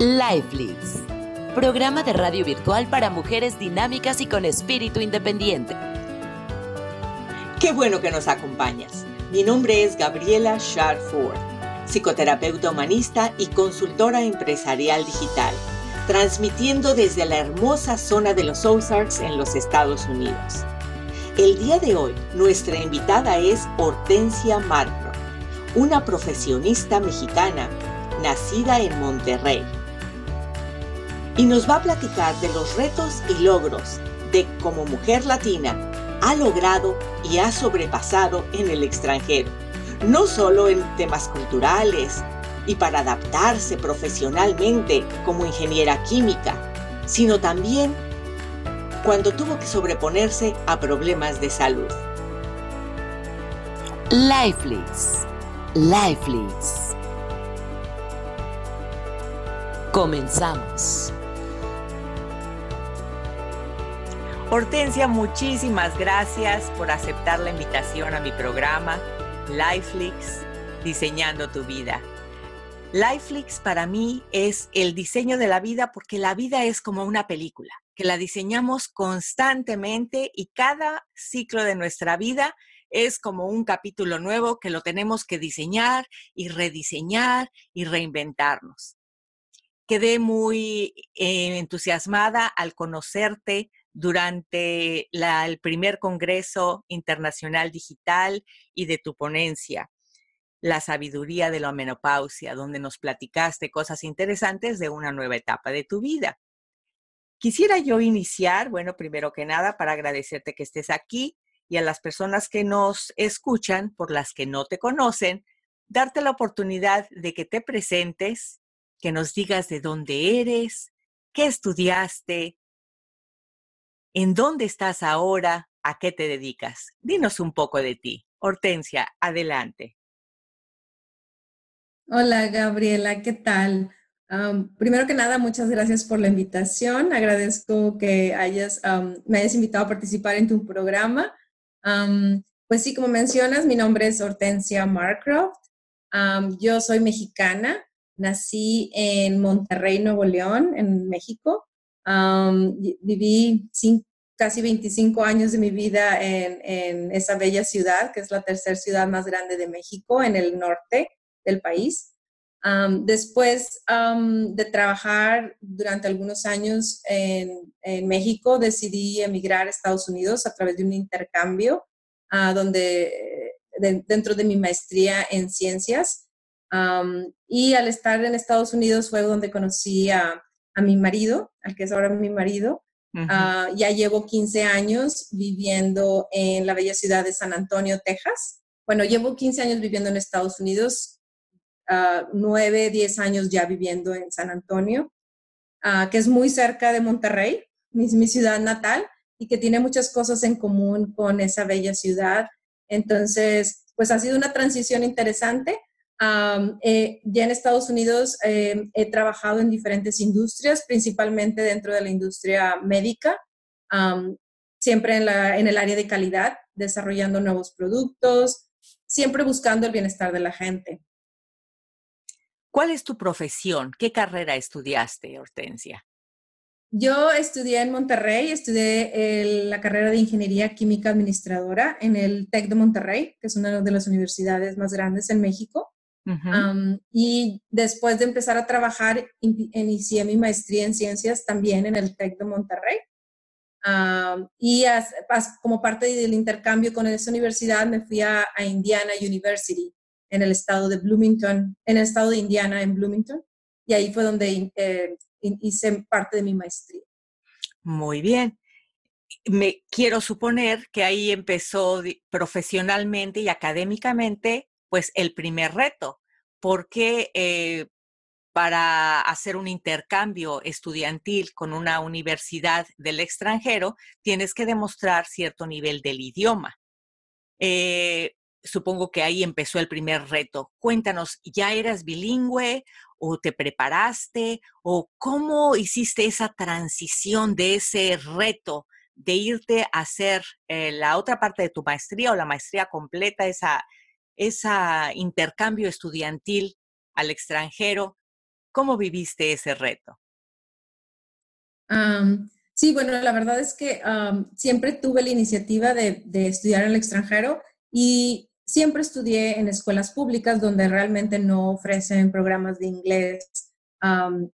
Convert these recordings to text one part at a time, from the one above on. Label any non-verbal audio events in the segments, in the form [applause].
Lifelix, programa de radio virtual para mujeres dinámicas y con espíritu independiente. Qué bueno que nos acompañas. Mi nombre es Gabriela Sharford, psicoterapeuta humanista y consultora empresarial digital, transmitiendo desde la hermosa zona de los Ozarks en los Estados Unidos. El día de hoy, nuestra invitada es Hortensia Marco, una profesionista mexicana nacida en Monterrey y nos va a platicar de los retos y logros de como mujer latina ha logrado y ha sobrepasado en el extranjero, no solo en temas culturales y para adaptarse profesionalmente como ingeniera química, sino también cuando tuvo que sobreponerse a problemas de salud. Lifelix. Lifelix. Comenzamos. Hortensia, muchísimas gracias por aceptar la invitación a mi programa Lifelix, Diseñando tu Vida. Lifelix para mí es el diseño de la vida porque la vida es como una película, que la diseñamos constantemente y cada ciclo de nuestra vida es como un capítulo nuevo que lo tenemos que diseñar y rediseñar y reinventarnos. Quedé muy eh, entusiasmada al conocerte, durante el primer Congreso Internacional Digital y de tu ponencia, La sabiduría de la menopausia, donde nos platicaste cosas interesantes de una nueva etapa de tu vida. Quisiera yo iniciar, bueno, primero que nada, para agradecerte que estés aquí y a las personas que nos escuchan, por las que no te conocen, darte la oportunidad de que te presentes, que nos digas de dónde eres, qué estudiaste, ¿En dónde estás ahora? ¿A qué te dedicas? Dinos un poco de ti. Hortensia, adelante. Hola Gabriela, ¿qué tal? primero que nada, muchas gracias por la invitación. Agradezco que me hayas invitado a participar en tu programa. pues sí, como mencionas, mi nombre es Hortensia Marcroft. yo soy mexicana. Nací en Monterrey, Nuevo León, en México viví casi 25 años de mi vida en, esa bella ciudad, que es la tercera ciudad más grande de México, en el norte del país. después de trabajar durante algunos años en, México, decidí emigrar a Estados Unidos a través de un intercambio donde, dentro de mi maestría en ciencias. y al estar en Estados Unidos fue donde conocí a, a mi marido, al que es ahora mi marido. Ah, ya llevo 15 años viviendo en la bella ciudad de San Antonio, Texas. Bueno, llevo 15 años viviendo en Estados Unidos, uh, 9, 10 años ya viviendo en San Antonio, ah, que es muy cerca de Monterrey, mi, mi ciudad natal, y que tiene muchas cosas en común con esa bella ciudad. Entonces, pues ha sido una transición interesante eh, ya en Estados Unidos eh, he trabajado en diferentes industrias, principalmente dentro de la industria médica, siempre en, la, en el área de calidad, desarrollando nuevos productos, siempre buscando el bienestar de la gente. ¿Cuál es tu profesión? ¿Qué carrera estudiaste, Hortensia? Yo estudié en Monterrey, estudié la carrera de Ingeniería Química Administradora en el TEC de Monterrey, que es una de las universidades más grandes en México y después de empezar a trabajar, inicié mi maestría en ciencias también en el TEC de Monterrey. y como parte del intercambio con esa universidad me fui a, Indiana University en el estado de Bloomington, en el estado de Indiana en Bloomington. Y ahí fue donde eh, hice parte de mi maestría. Muy bien. Me quiero suponer que ahí empezó profesionalmente y académicamente pues el primer reto, porque eh, para hacer un intercambio estudiantil con una universidad del extranjero tienes que demostrar cierto nivel del idioma. Eh, supongo que ahí empezó el primer reto. Cuéntanos, ¿ya eras bilingüe o te preparaste o cómo hiciste esa transición de ese reto de irte a hacer eh, la otra parte de tu maestría o la maestría completa, esa ese intercambio estudiantil al extranjero ¿Cómo viviste ese reto? sí, bueno, la verdad es que siempre tuve la iniciativa de, estudiar en el extranjero y siempre estudié en escuelas públicas donde realmente no ofrecen programas de inglés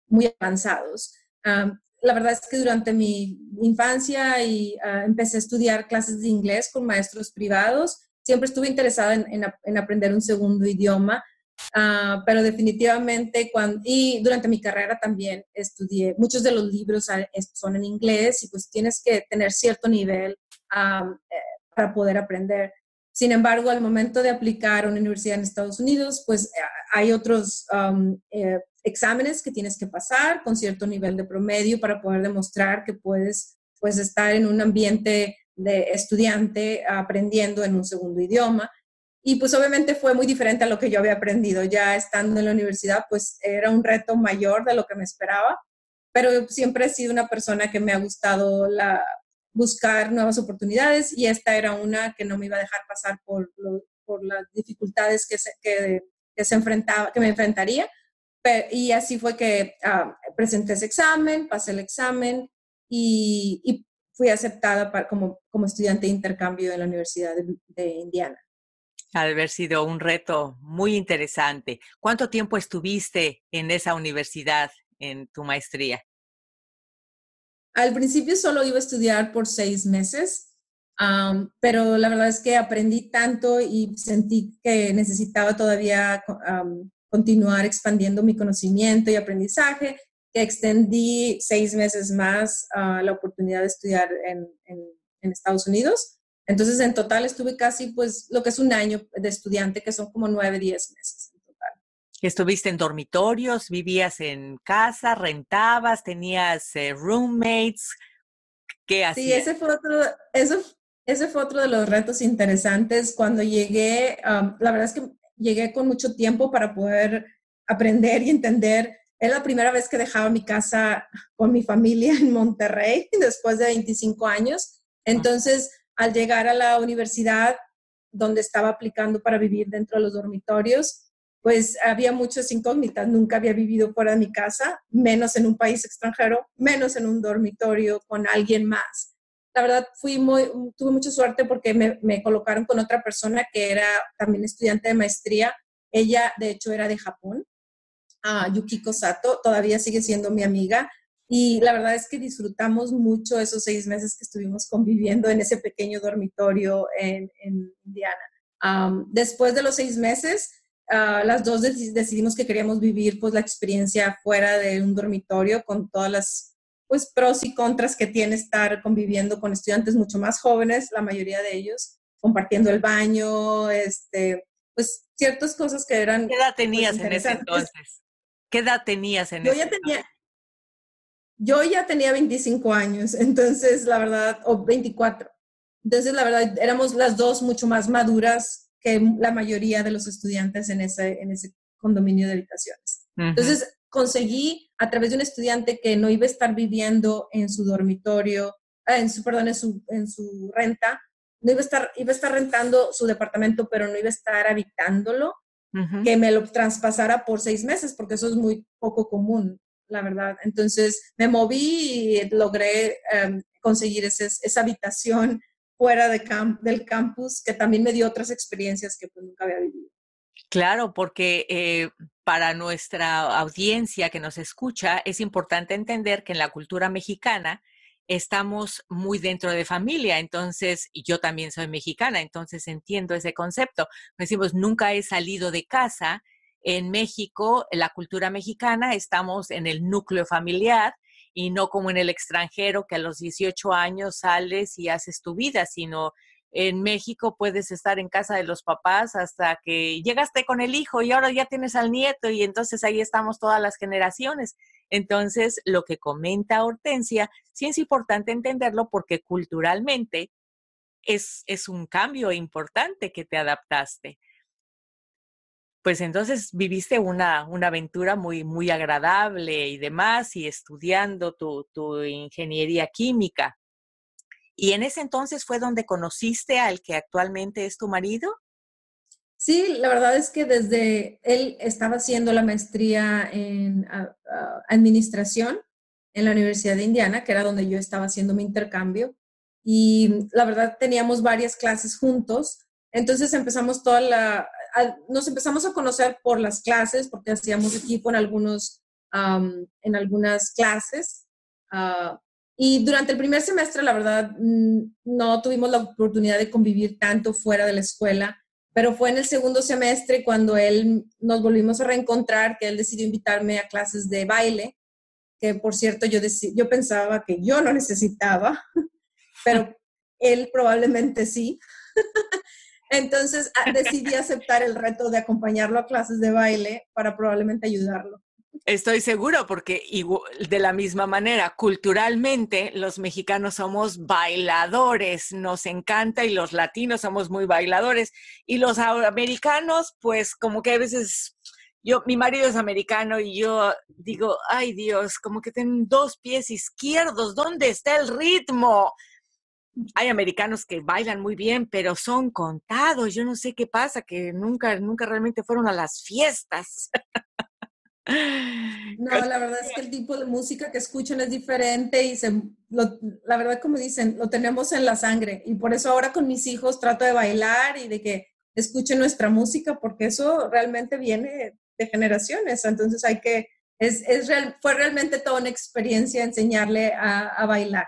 muy avanzados. la verdad es que durante mi infancia y, ah, empecé a estudiar clases de inglés con maestros privados. Siempre estuve interesada en aprender un segundo idioma, Ah, pero definitivamente, cuando, y durante mi carrera también estudié, muchos de los libros son en inglés y pues tienes que tener cierto nivel eh, para poder aprender. Sin embargo, al momento de aplicar a una universidad en Estados Unidos, pues eh, hay otros eh, exámenes que tienes que pasar con cierto nivel de promedio para poder demostrar que puedes pues, estar en un ambiente de estudiante aprendiendo en un segundo idioma. Y pues obviamente fue muy diferente a lo que yo había aprendido. Ya estando en la universidad, pues era un reto mayor de lo que me esperaba, pero siempre he sido una persona que me ha gustado la, buscar nuevas oportunidades y esta era una que no me iba a dejar pasar por, por las dificultades que, se, que, que, se enfrentaba, que me enfrentaría. y así fue que ah, presenté ese examen, pasé el examen y, y fui aceptada para, como, como estudiante de intercambio en la Universidad de Indiana haber sido un reto muy interesante. ¿Cuánto tiempo estuviste en esa universidad, en tu maestría? Al principio solo iba a estudiar por seis meses, pero la verdad es que aprendí tanto y sentí que necesitaba todavía continuar expandiendo mi conocimiento y aprendizaje, que extendí seis meses más a la oportunidad de estudiar en Estados Unidos. Entonces, en total estuve casi, pues, lo que es un año de estudiante, que son como nueve, diez meses en total. ¿Estuviste en dormitorios? ¿Vivías en casa? ¿Rentabas? ¿Tenías eh, roommates? ¿Qué hacías? Sí, ese fue otro, eso, ese fue otro de los retos interesantes. Cuando llegué, la verdad es que llegué con mucho tiempo para poder aprender y entender. Es la primera vez que dejaba mi casa con mi familia en Monterrey [laughs] después de 25 años. Entonces, al llegar a la universidad donde estaba aplicando para vivir dentro de los dormitorios, pues había muchas incógnitas. Nunca había vivido fuera de mi casa, menos en un país extranjero, menos en un dormitorio con alguien más. La verdad, fui muy, tuve mucha suerte porque me, colocaron con otra persona que era también estudiante de maestría. Ella, de hecho, era de Japón, uh, Yukiko Sato, todavía sigue siendo mi amiga. Y la verdad es que disfrutamos mucho esos seis meses que estuvimos conviviendo en ese pequeño dormitorio en, Indiana. después de los seis meses, ah, las dos decidimos que queríamos vivir pues la experiencia fuera de un dormitorio con todas las pues pros y contras que tiene estar conviviendo con estudiantes mucho más jóvenes, la mayoría de ellos, compartiendo el baño, este, pues ciertas cosas que eran... ¿Qué edad pues, tenías en ese entonces? ¿Qué edad tenías en ese Yo ya tenía, yo ya tenía 25 años, entonces la verdad, o 24. Entonces la verdad, éramos las dos mucho más maduras que la mayoría de los estudiantes en ese, en ese condominio de habitaciones. Entonces conseguí a través de un estudiante que no iba a estar viviendo en su dormitorio, ah, en su, perdón, en su, en su renta, no iba a estar, iba a estar rentando su departamento, pero no iba a estar habitándolo, que me lo traspasara por seis meses, porque eso es muy poco común la verdad. Entonces me moví y logré em, conseguir esa habitación fuera de del campus que también me dio otras experiencias que pues nunca había vivido. Claro, porque eh, para nuestra audiencia que nos escucha es importante entender que en la cultura mexicana estamos muy dentro de familia, entonces, yo también soy mexicana, entonces entiendo ese concepto. Decimos, nunca he salido de casa, en México, en la cultura mexicana, estamos en el núcleo familiar y no como en el extranjero que a los 18 años sales y haces tu vida, sino en México puedes estar en casa de los papás hasta que llegaste con el hijo y ahora ya tienes al nieto y entonces ahí estamos todas las generaciones. Entonces, lo que comenta Hortensia, sí es importante entenderlo porque culturalmente es, es un cambio importante que te adaptaste pues entonces viviste una, una, aventura muy, muy agradable y demás, y estudiando tu, tu, ingeniería química. ¿Y en ese entonces fue donde conociste al que actualmente es tu marido? Sí, la verdad es que desde él estaba haciendo la maestría en administración en la Universidad de Indiana, que era donde yo estaba haciendo mi intercambio. Y la verdad teníamos varias clases juntos. Entonces empezamos toda la, nos empezamos a conocer por las clases, porque hacíamos equipo en, algunos, en algunas clases. Ah, y durante el primer semestre, la verdad, mm, no tuvimos la oportunidad de convivir tanto fuera de la escuela, pero fue en el segundo semestre cuando él nos volvimos a reencontrar, que él decidió invitarme a clases de baile que por cierto yo, yo pensaba que yo no necesitaba, [laughs] pero él probablemente sí. [laughs] Entonces decidí aceptar el reto de acompañarlo a clases de baile para probablemente ayudarlo. Estoy seguro, porque de la misma manera, culturalmente los mexicanos somos bailadores, nos encanta y los latinos somos muy bailadores y los americanos, pues como que a veces yo, mi marido es americano y yo digo, ay Dios, como que tienen dos pies izquierdos, ¿dónde está el ritmo? Hay americanos que bailan muy bien, pero son contados. Yo no sé qué pasa, que nunca, nunca realmente fueron a las fiestas. [laughs] No, la verdad es que el tipo de música que escuchan es diferente y se, la verdad, como dicen, lo tenemos en la sangre. Y por eso ahora con mis hijos trato de bailar y de que escuchen nuestra música, porque eso realmente viene de generaciones. Entonces hay que, es, es real, fue realmente toda una experiencia enseñarle a, a bailar.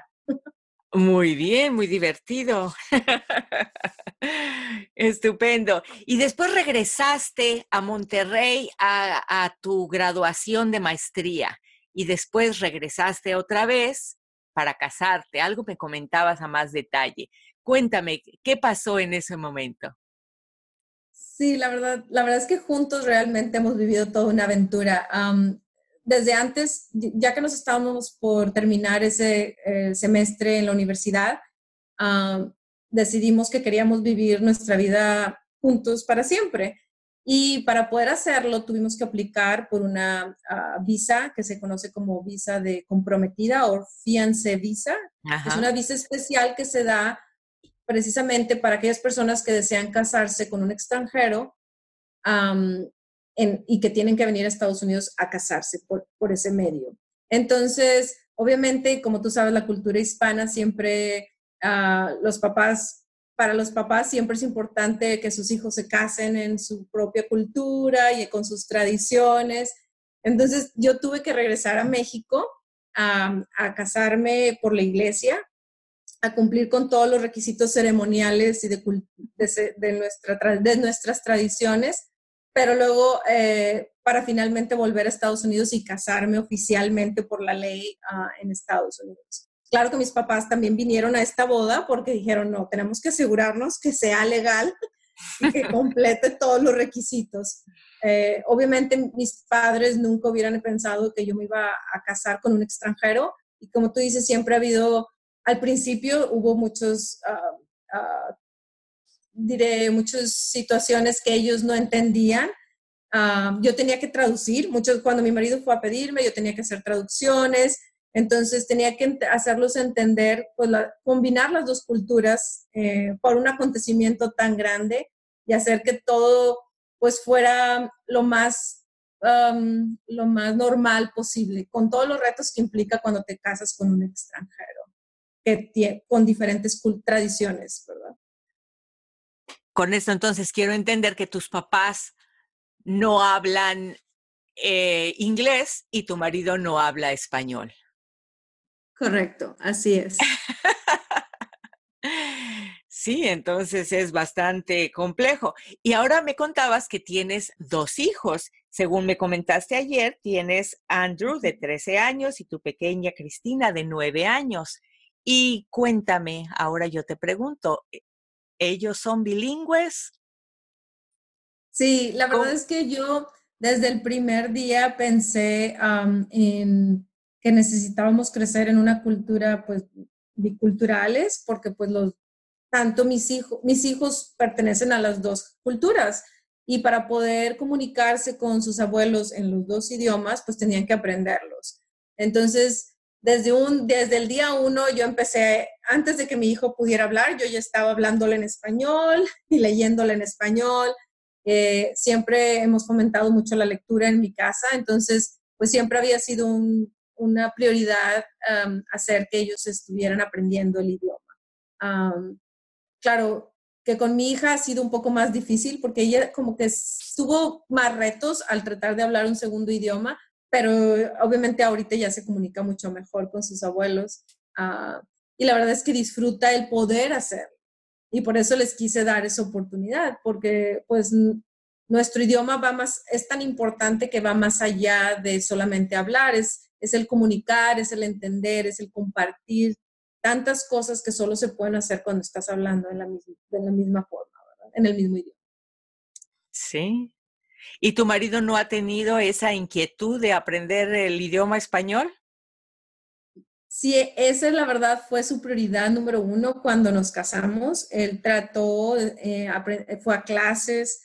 Muy bien, muy divertido. [laughs] Estupendo. Y después regresaste a Monterrey a, tu graduación de maestría y después regresaste otra vez para casarte. Algo me comentabas a más detalle. Cuéntame, ¿qué pasó en ese momento? Sí, la verdad, la verdad es que juntos realmente hemos vivido toda una aventura. Desde antes, ya que nos estábamos por terminar ese eh, semestre en la universidad, decidimos que queríamos vivir nuestra vida juntos para siempre. Y para poder hacerlo, tuvimos que aplicar por una ah, visa que se conoce como visa de comprometida o fiancé visa. Es una visa especial que se da precisamente para aquellas personas que desean casarse con un extranjero y que tienen que venir a Estados Unidos a casarse por, ese medio. Entonces, obviamente, como tú sabes, la cultura hispana siempre, ah, los papás, para los papás siempre es importante que sus hijos se casen en su propia cultura y con sus tradiciones. Entonces, yo tuve que regresar a México a casarme por la iglesia a cumplir con todos los requisitos ceremoniales y de, de, nuestra, de nuestras tradiciones, pero luego eh, para finalmente volver a Estados Unidos y casarme oficialmente por la ley ah, en Estados Unidos. Claro que mis papás también vinieron a esta boda porque dijeron, no, tenemos que asegurarnos que sea legal y que [laughs] complete todos los requisitos. Eh, obviamente mis padres nunca hubieran pensado que yo me iba a casar con un extranjero y como tú dices, siempre ha habido al principio hubo muchos, ah, ah, diré, muchas situaciones que ellos no entendían. Ah, yo tenía que traducir, muchos, cuando mi marido fue a pedirme, yo tenía que hacer traducciones, entonces tenía que hacerlos entender, pues combinar las dos culturas eh, por un acontecimiento tan grande y hacer que todo pues fuera lo más, lo más normal posible, con todos los retos que implica cuando te casas con un extranjero con diferentes tradiciones, ¿verdad? Con esto entonces quiero entender que tus papás no hablan eh, inglés y tu marido no habla español. Correcto, así es. [laughs] Sí, entonces es bastante complejo. Y ahora me contabas que tienes dos hijos. Según me comentaste ayer, tienes Andrew de 13 años y tu pequeña Cristina de 9 años. Y cuéntame, ahora yo te pregunto, ¿e-, ¿ellos son bilingües? Sí, la verdad es que yo desde el primer día pensé en que necesitábamos crecer en una cultura, pues, biculturales, porque pues los, tanto mis hijos, mis hijos pertenecen a las dos culturas y para poder comunicarse con sus abuelos en los dos idiomas, pues tenían que aprenderlos. Entonces, desde, un, desde el día uno yo empecé, antes de que mi hijo pudiera hablar, yo ya estaba hablándole en español y leyéndole en español. Eh, siempre hemos fomentado mucho la lectura en mi casa, entonces pues siempre había sido una prioridad hacer que ellos estuvieran aprendiendo el idioma. claro, que con mi hija ha sido un poco más difícil porque ella como que tuvo más retos al tratar de hablar un segundo idioma, pero obviamente ahorita ya se comunica mucho mejor con sus abuelos ah, y la verdad es que disfruta el poder hacerlo. Y por eso les quise dar esa oportunidad, porque pues nuestro idioma va más, es tan importante que va más allá de solamente hablar, es, es el comunicar, es el entender, es el compartir tantas cosas que solo se pueden hacer cuando estás hablando en la misma, de la misma forma, en el mismo idioma. Sí. ¿Y tu marido no ha tenido esa inquietud de aprender el idioma español? Sí, esa la verdad fue su prioridad número uno cuando nos casamos. Él trató, eh, fue a clases,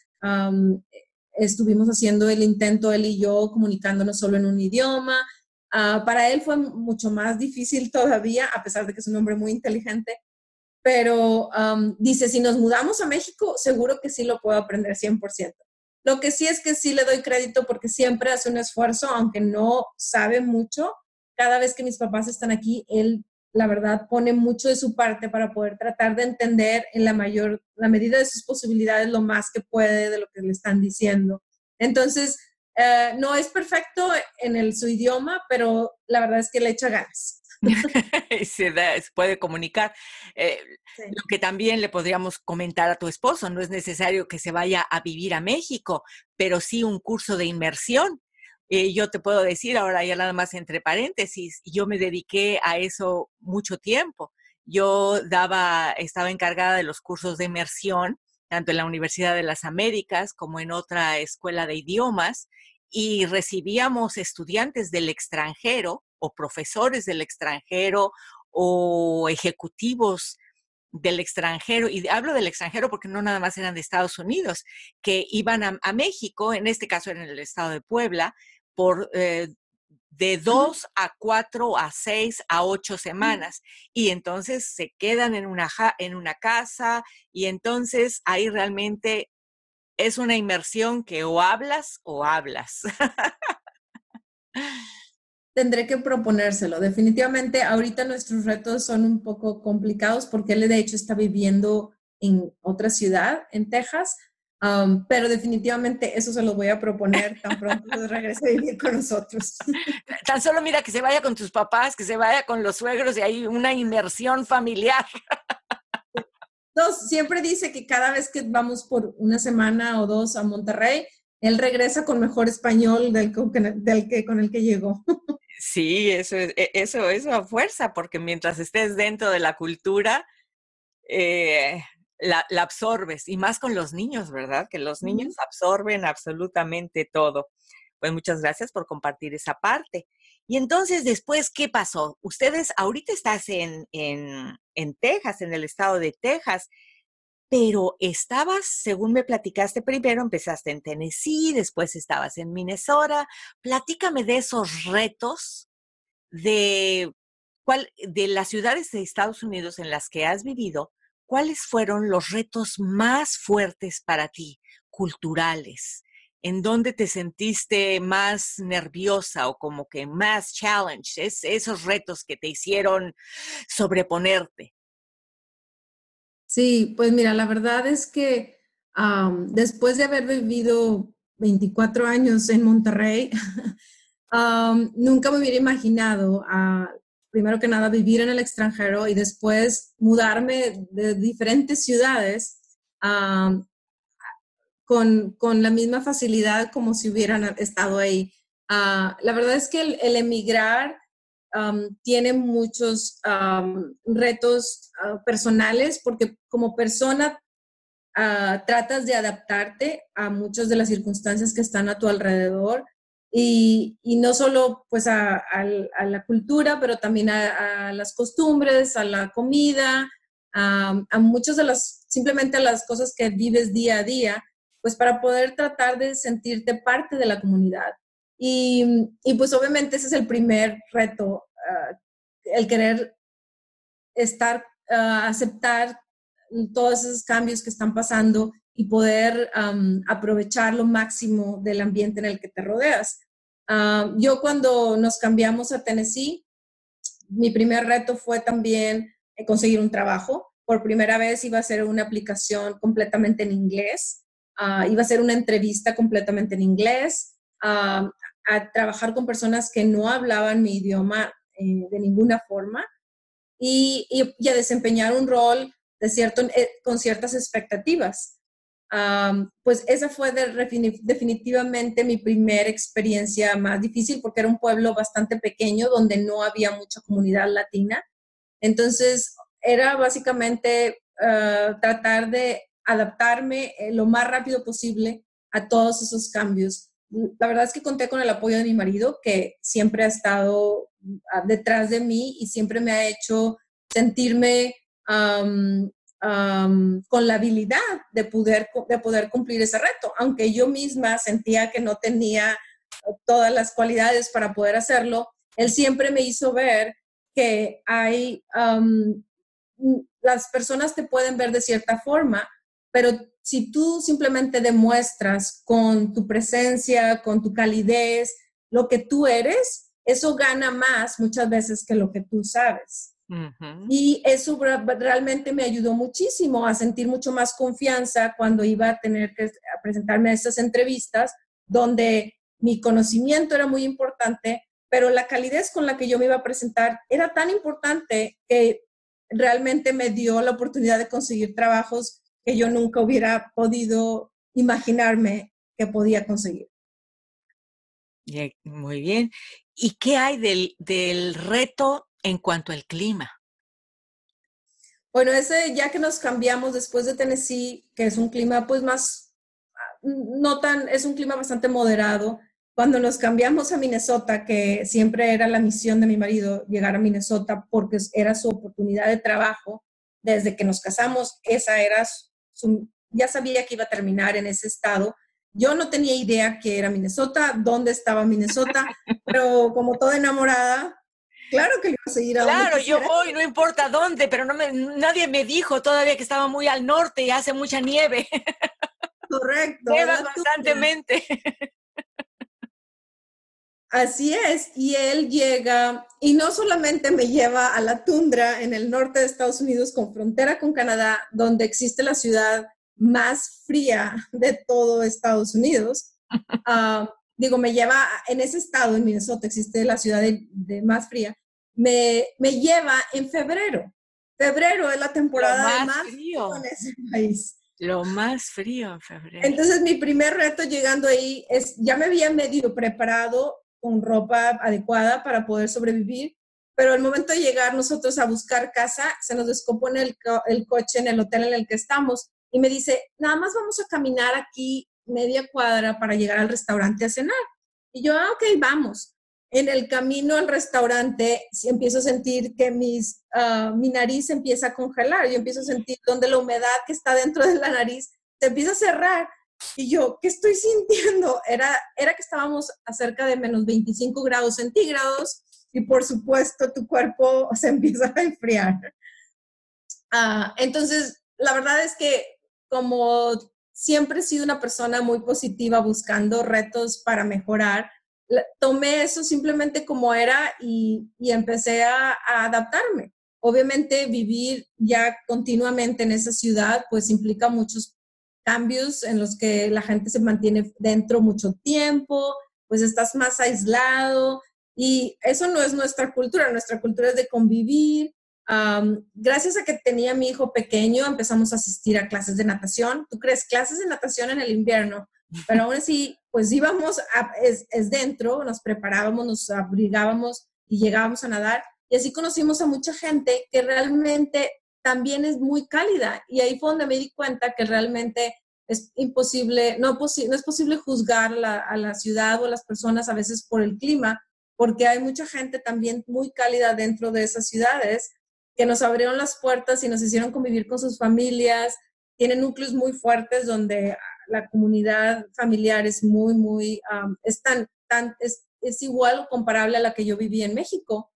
estuvimos haciendo el intento, él y yo, comunicándonos solo en un idioma. Ah, para él fue mucho más difícil todavía, a pesar de que es un hombre muy inteligente. Pero dice, si nos mudamos a México, seguro que sí lo puedo aprender 100%. Lo que sí es que sí le doy crédito porque siempre hace un esfuerzo, aunque no sabe mucho, cada vez que mis papás están aquí, él, la verdad, pone mucho de su parte para poder tratar de entender en la mayor, la medida de sus posibilidades lo más que puede de lo que le están diciendo. Entonces, eh, no es perfecto en el, su idioma, pero la verdad es que le echa ganas. [laughs] se, puede comunicar. Eh, lo que también le podríamos comentar a tu esposo, no es necesario que se vaya a vivir a México, pero sí un curso de inmersión eh, yo te puedo decir ahora ya nada más entre paréntesis, yo me dediqué a eso mucho tiempo. Yo daba, estaba encargada de los cursos de inmersión, tanto en la Universidad de las Américas como en otra escuela de idiomas, y recibíamos estudiantes del extranjero o profesores del extranjero o ejecutivos del extranjero, y hablo del extranjero porque no nada más eran de Estados Unidos, que iban a, a México, en este caso en el estado de Puebla, por eh, de dos a cuatro a seis a ocho semanas y entonces se quedan en una, en una casa y entonces ahí realmente es una inmersión que o hablas o hablas. Tendré que proponérselo. Definitivamente ahorita nuestros retos son un poco complicados porque él de hecho está viviendo en otra ciudad, en Texas, pero definitivamente eso se lo voy a proponer tan pronto regrese a vivir con nosotros. [laughs] Tan solo mira que se vaya con tus papás, que se vaya con los suegros y hay una inmersión familiar. [laughs] No, siempre dice que cada vez que vamos por una semana o dos a Monterrey, él regresa con mejor español del, del que con el que llegó. [laughs] Sí, eso es, e, eso, eso a fuerza, porque mientras estés dentro de la cultura, eh, la, absorbes, y más con los niños, ¿verdad? Que los niños absorben absolutamente todo. Pues muchas gracias por compartir esa parte. Y entonces, después, ¿qué pasó? Ustedes, ahorita estás en, en, en Texas, en el estado de Texas, pero estabas, según me platicaste primero, empezaste en Tennessee, después estabas en Minnesota. Platícame de esos retos de, cuál, de las ciudades de Estados Unidos en las que has vivido ¿cuáles fueron los retos más fuertes para ti, culturales? ¿En dónde te sentiste más nerviosa o como que más challenge? esos retos que te hicieron sobreponerte. Sí, pues mira, la verdad es que después de haber vivido 24 años en Monterrey, [laughs] nunca me hubiera imaginado a primero que nada, vivir en el extranjero y después mudarme de diferentes ciudades con, la misma facilidad como si hubieran estado ahí. Ah, la verdad es que el, emigrar tiene muchos retos ah, personales porque como persona ah, tratas de adaptarte a muchas de las circunstancias que están a tu alrededor y, no solo pues a, la cultura, pero también a, las costumbres, a la comida, a, muchas de las, simplemente a las cosas que vives día a día, pues para poder tratar de sentirte parte de la comunidad. Y, pues obviamente ese es el primer reto, ah, el querer estar, ah, aceptar todos esos cambios que están pasando y poder aprovechar lo máximo del ambiente en el que te rodeas. yo cuando nos cambiamos a Tennessee, mi primer reto fue también eh, conseguir un trabajo. Por primera vez iba a ser una aplicación completamente en inglés, ah, iba a ser una entrevista completamente en inglés, a trabajar con personas que no hablaban mi idioma eh, de ninguna forma y, y, a desempeñar un rol de cierto, eh, con ciertas expectativas. Pues esa fue definitivamente mi primera experiencia más difícil porque era un pueblo bastante pequeño donde no había mucha comunidad latina. Entonces, era básicamente ah, tratar de adaptarme eh, lo más rápido posible a todos esos cambios. La verdad es que conté con el apoyo de mi marido, que siempre ha estado ah, detrás de mí y siempre me ha hecho sentirme con la habilidad de poder, de poder cumplir ese reto, aunque yo misma sentía que no tenía todas las cualidades para poder hacerlo, él siempre me hizo ver que hay, las personas te pueden ver de cierta forma, pero si tú simplemente demuestras con tu presencia, con tu calidez, lo que tú eres, eso gana más muchas veces que lo que tú sabes. Y eso realmente me ayudó muchísimo a sentir mucho más confianza cuando iba a tener que presentarme a estas entrevistas, donde mi conocimiento era muy importante, pero la calidez con la que yo me iba a presentar era tan importante que realmente me dio la oportunidad de conseguir trabajos que yo nunca hubiera podido imaginarme que podía conseguir. Muy bien. ¿Y qué hay del, del reto en cuanto al clima? Bueno, ese ya que nos cambiamos después de Tennessee, que es un clima pues más, no tan, es un clima bastante moderado. Cuando nos cambiamos a Minnesota, que siempre era la misión de mi marido llegar a Minnesota porque era su oportunidad de trabajo, desde que nos casamos, esa era su, ya sabía que iba a terminar en ese estado. Yo no tenía idea que era Minnesota, dónde estaba Minnesota, [laughs] pero como toda enamorada, Claro que iba a seguir a Claro, yo voy, no importa dónde, pero no me, nadie me dijo todavía que estaba muy al norte y hace mucha nieve. [laughs] Correcto. Nieva constantemente. [laughs] Así es, y él llega y no solamente me lleva a la tundra en el norte de Estados Unidos con frontera con Canadá, donde existe la ciudad más fría de todo Estados Unidos. [laughs] Ah, digo, me lleva en ese estado, en Minnesota, existe la ciudad de más fría, me, lleva en febrero. Febrero es la temporada más, frío en ese país. Lo más frío en febrero. Entonces mi primer reto llegando ahí es, ya me había medio preparado con ropa adecuada para poder sobrevivir, pero al momento de llegar nosotros a buscar casa, se nos descompone el, el coche en el hotel en el que estamos y me dice, nada más vamos a caminar aquí media cuadra para llegar al restaurante a cenar. Y yo, ah, ok, vamos en el camino al restaurante empiezo a sentir que mis, ah, mi nariz empieza a congelar, yo empiezo a sentir donde la humedad que está dentro de la nariz se empieza a cerrar. Y yo, ¿qué estoy sintiendo? Era, era que estábamos a cerca de menos 25 grados centígrados y por supuesto tu cuerpo [laughs] se empieza a enfriar. Ah, entonces, la verdad es que como siempre he sido una persona muy positiva buscando retos para mejorar, tomé eso simplemente como era y, empecé a, adaptarme. Obviamente vivir ya continuamente en esa ciudad pues implica muchos cambios en los que la gente se mantiene dentro mucho tiempo, pues estás más aislado y eso no es nuestra cultura, nuestra cultura es de convivir. gracias a que tenía mi hijo pequeño empezamos a asistir a clases de natación. ¿Tú crees clases de natación en el invierno? Pero aún así, pues íbamos, es, es, dentro, nos preparábamos, nos abrigábamos y llegábamos a nadar. Y así conocimos a mucha gente que realmente también es muy cálida. Y ahí fue donde me di cuenta que realmente es imposible, no, no es posible juzgar a la ciudad o a las personas a veces por el clima, porque hay mucha gente también muy cálida dentro de esas ciudades que nos abrieron las puertas y nos hicieron convivir con sus familias, tienen núcleos muy fuertes donde la comunidad familiar es muy, muy, es tan, tan, es, es, igual o comparable a la que yo viví en México.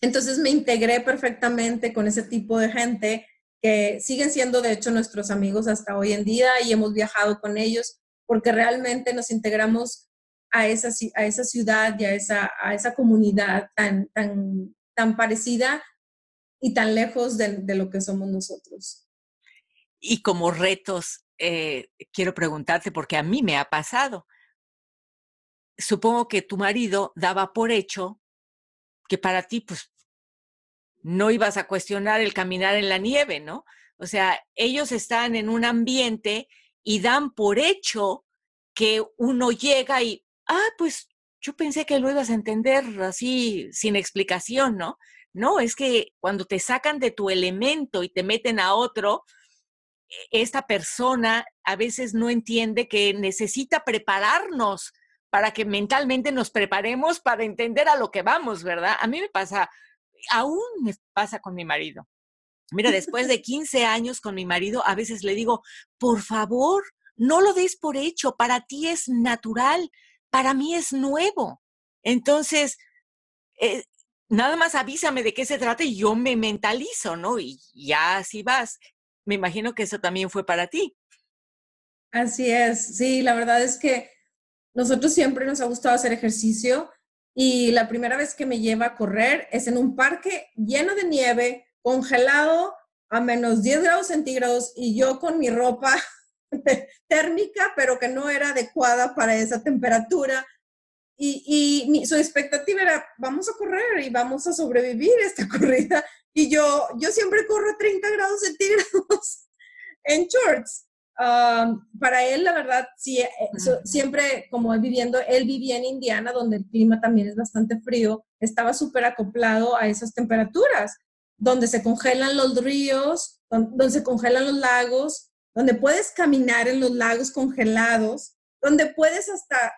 Entonces me integré perfectamente con ese tipo de gente que siguen siendo de hecho nuestros amigos hasta hoy en día y hemos viajado con ellos porque realmente nos integramos a esa, a esa ciudad y a esa, a esa comunidad tan, tan, tan parecida y tan lejos de, de lo que somos nosotros. Y como retos, eh, quiero preguntarte, porque a mí me ha pasado. Supongo que tu marido daba por hecho que para ti, pues, no ibas a cuestionar el caminar en la nieve, ¿no? O sea, ellos están en un ambiente y dan por hecho que uno llega y, ah, pues yo pensé que lo ibas a entender así, sin explicación, ¿no? No, es que cuando te sacan de tu elemento y te meten a otro, esta persona a veces no entiende que necesita prepararnos para que mentalmente nos preparemos para entender a lo que vamos, ¿verdad? A mí me pasa, aún me pasa con mi marido. Mira, después de [laughs] 15 años con mi marido, a veces le digo, por favor, no lo des por hecho, para ti es natural, para mí es nuevo. Entonces, eh, nada más avísame de qué se trata y yo me mentalizo, ¿no? Y ya así vas. Me imagino que eso también fue para ti. Así es, sí, la verdad es que nosotros siempre nos ha gustado hacer ejercicio y la primera vez que me lleva a correr es en un parque lleno de nieve, congelado a menos 10 grados centígrados y yo con mi ropa [laughs] térmica, pero que no era adecuada para esa temperatura. Y, y su expectativa era, vamos a correr y vamos a sobrevivir esta [laughs] corrida. Y yo, yo siempre corro a 30 grados centígrados [laughs] en shorts. para él, la verdad, sí, eh, siempre como viviendo, él vivía en Indiana, donde el clima también es bastante frío, estaba súper acoplado a esas temperaturas, donde se congelan los ríos, donde se congelan los lagos, donde puedes caminar en los lagos congelados, donde puedes hasta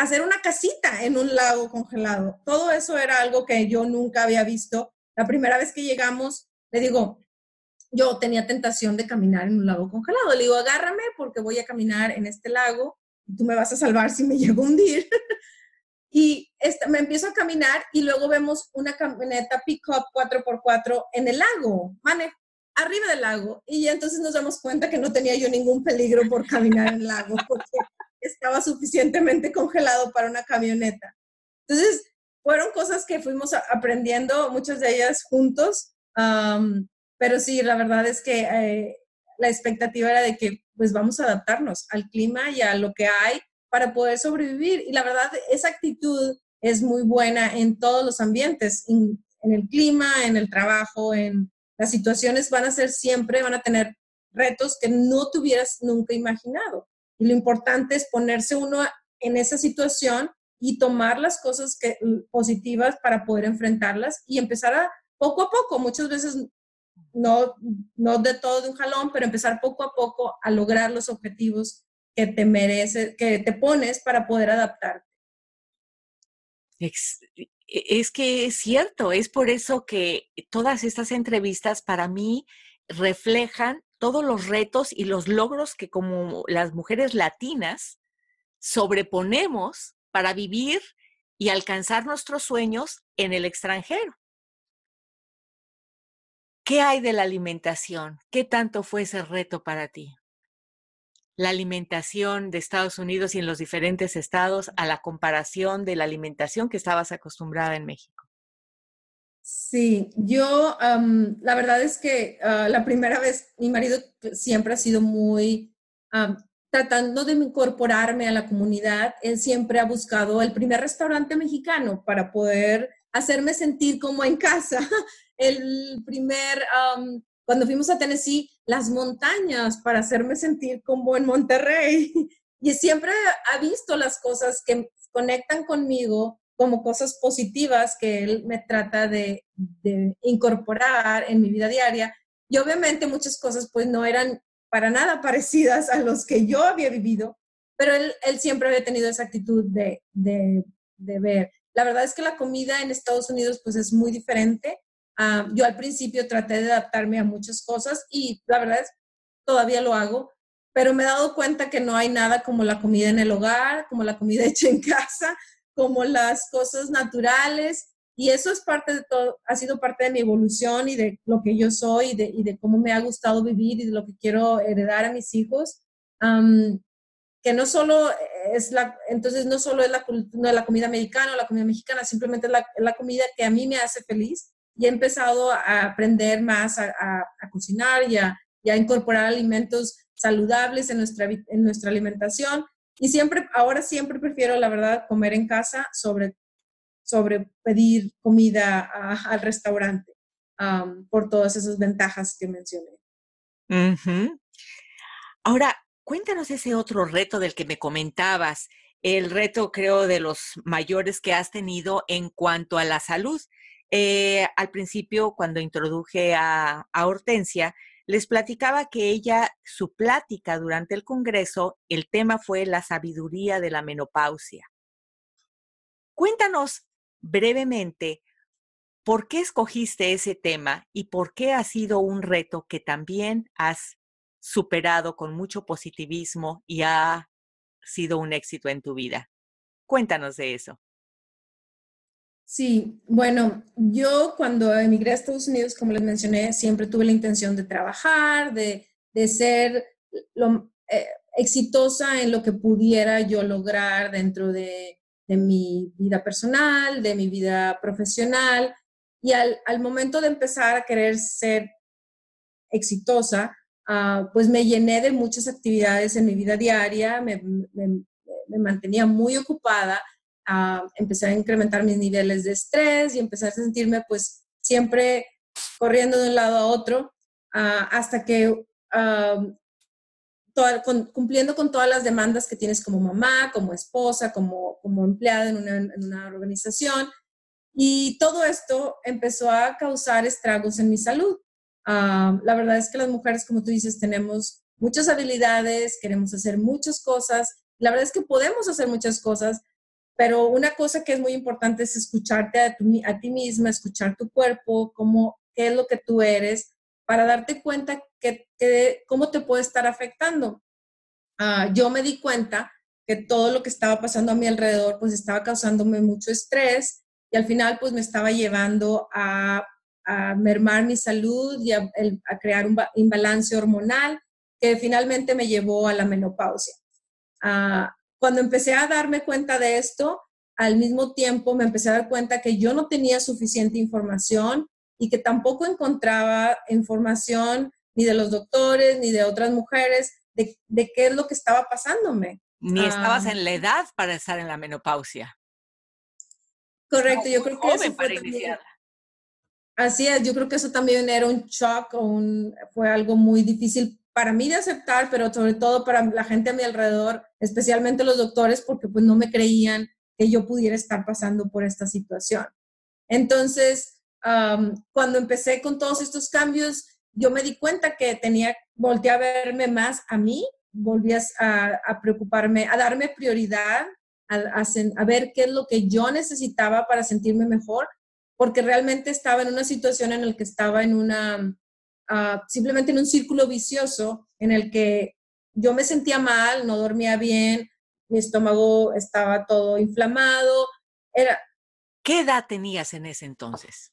hacer una casita en un lago congelado. Todo eso era algo que yo nunca había visto. La primera vez que llegamos, le digo, yo tenía tentación de caminar en un lago congelado. Le digo, agárrame porque voy a caminar en este lago tú me vas a salvar si me [laughs] llego a hundir. y me empiezo a caminar y luego vemos una camioneta pick-up 4x4 en el lago. Mane, arriba del lago y entonces nos damos cuenta que no tenía yo ningún peligro por caminar en el lago porque estaba suficientemente [laughs] congelado para una camioneta. Entonces, fueron cosas que fuimos aprendiendo, muchas de ellas juntos, pero sí, la verdad es que eh, la expectativa era de que pues vamos a adaptarnos al clima y a lo que hay para poder sobrevivir. Y la verdad, esa actitud es muy buena en todos los ambientes, en el clima, en el trabajo, en, las situaciones van a ser siempre, van a tener retos que no tuvieras nunca imaginado. Y lo importante es ponerse uno en esa situación y tomar las cosas que, positivas para poder enfrentarlas y empezar a poco a poco, muchas veces no, no de todo de un jalón, pero empezar poco a poco a lograr los objetivos que te mereces, que te pones para poder adaptarte. E-, es que es cierto, es por eso que todas estas entrevistas para mí reflejan todos los retos y los logros que como las mujeres latinas sobreponemos para vivir y alcanzar nuestros sueños en el extranjero. ¿Qué hay de la alimentación? ¿Qué tanto fue ese reto para ti? la alimentación de Estados Unidos y en los diferentes estados a la comparación de la alimentación que estabas acostumbrada en México? Sí, yo la verdad es que ah, la primera vez mi marido siempre ha sido muy tratando de incorporarme a la comunidad, él siempre ha buscado el primer restaurante mexicano para poder hacerme sentir como en casa, [laughs] el primer cuando fuimos a Tennessee, las montañas para hacerme sentir como en Monterrey. [laughs] Y siempre ha visto las cosas que conectan conmigo como cosas positivas que él me trata de, incorporar en mi vida diaria. Y obviamente muchas cosas pues no eran para nada [laughs] parecidas a los que yo había vivido, pero él, él siempre había tenido esa actitud de, de, de, ver. La verdad es que la comida en Estados Unidos pues es muy diferente Ah, yo al principio traté de adaptarme a muchas cosas y la verdad es, todavía lo hago, pero me he dado cuenta que no hay nada como la comida en el hogar, como la comida [laughs] hecha en casa, como las cosas naturales Y eso es parte de todo, ha sido parte de mi evolución y de lo que yo soy y de, y de cómo me ha gustado vivir y de lo que quiero heredar a mis hijos. que no solo es la, entonces no solo es la, no la comida americana o la comida mexicana, simplemente es la, la, comida que a mí me hace feliz y he empezado a aprender más a, a, cocinar y a, incorporar alimentos saludables en nuestra, en nuestra alimentación. Y siempre, ahora siempre prefiero, la verdad, comer en casa sobre sobre pedir comida al restaurante por todas esas ventajas que mencioné. Ahora, cuéntanos ese otro reto del que me comentabas, el reto creo de los mayores que has tenido en cuanto a la salud. Eh, al principio, cuando introduje a, a Hortensia, les platicaba que ella, su plática durante el Congreso, el tema fue la sabiduría de la menopausia. Cuéntanos brevemente por qué escogiste ese tema y por qué ha sido un reto que también has superado con mucho positivismo y ha sido un éxito en tu vida. Cuéntanos de eso. Sí, bueno, yo cuando emigré a Estados Unidos, como les mencioné, siempre tuve la intención de trabajar, de, ser eh, exitosa en lo que pudiera yo lograr dentro de, de mi vida personal, de mi vida profesional. Y al, al momento de empezar a querer ser exitosa, uh, pues me llené de muchas actividades en mi vida diaria, me, me mantenía muy ocupada, uh, empecé a incrementar mis niveles de estrés y empecé a sentirme pues siempre corriendo de un lado a otro, uh, hasta que cumpliendo con todas las demandas que tienes como mamá, como esposa, como, como empleada en una, en una organización. Y todo esto empezó a causar estragos en mi salud. Ah, la verdad es que las mujeres, como tú dices, tenemos muchas habilidades, queremos hacer muchas cosas. La verdad es que podemos hacer muchas cosas, pero una cosa que es muy importante es escucharte a, a ti misma, escuchar tu cuerpo, cómo, qué es lo que tú eres, para darte cuenta que, cómo te puede estar afectando. Ah, yo me di cuenta que todo lo que estaba pasando a mi alrededor pues estaba causándome mucho estrés y al final pues me estaba llevando a, mermar mi salud y a, crear un imbalance hormonal que finalmente me llevó a la menopausia. Ah, cuando empecé a darme cuenta de esto, al mismo tiempo me empecé a dar cuenta que yo no tenía suficiente información y que tampoco encontraba información ni de los doctores ni de otras mujeres de, qué es lo que estaba pasándome. Ni estabas en la edad para estar en la menopausia. Correcto, yo creo que eso fue también, Así es, yo creo que eso también era un shock o un, fue algo muy difícil para mí de aceptar, pero sobre todo para la gente a mi alrededor, especialmente los doctores, porque pues no me creían que yo pudiera estar pasando por esta situación. Entonces, cuando empecé con todos estos cambios, yo me di cuenta que tenía, volteé a verme más a mí, volví a, preocuparme, a darme prioridad, a, a, ver qué es lo que yo necesitaba para sentirme mejor, porque realmente estaba en una situación en la que estaba en una, uh, simplemente en un círculo vicioso en el que yo me sentía mal, no dormía bien, mi estómago estaba todo inflamado. Era, ¿Qué edad tenías en ese entonces?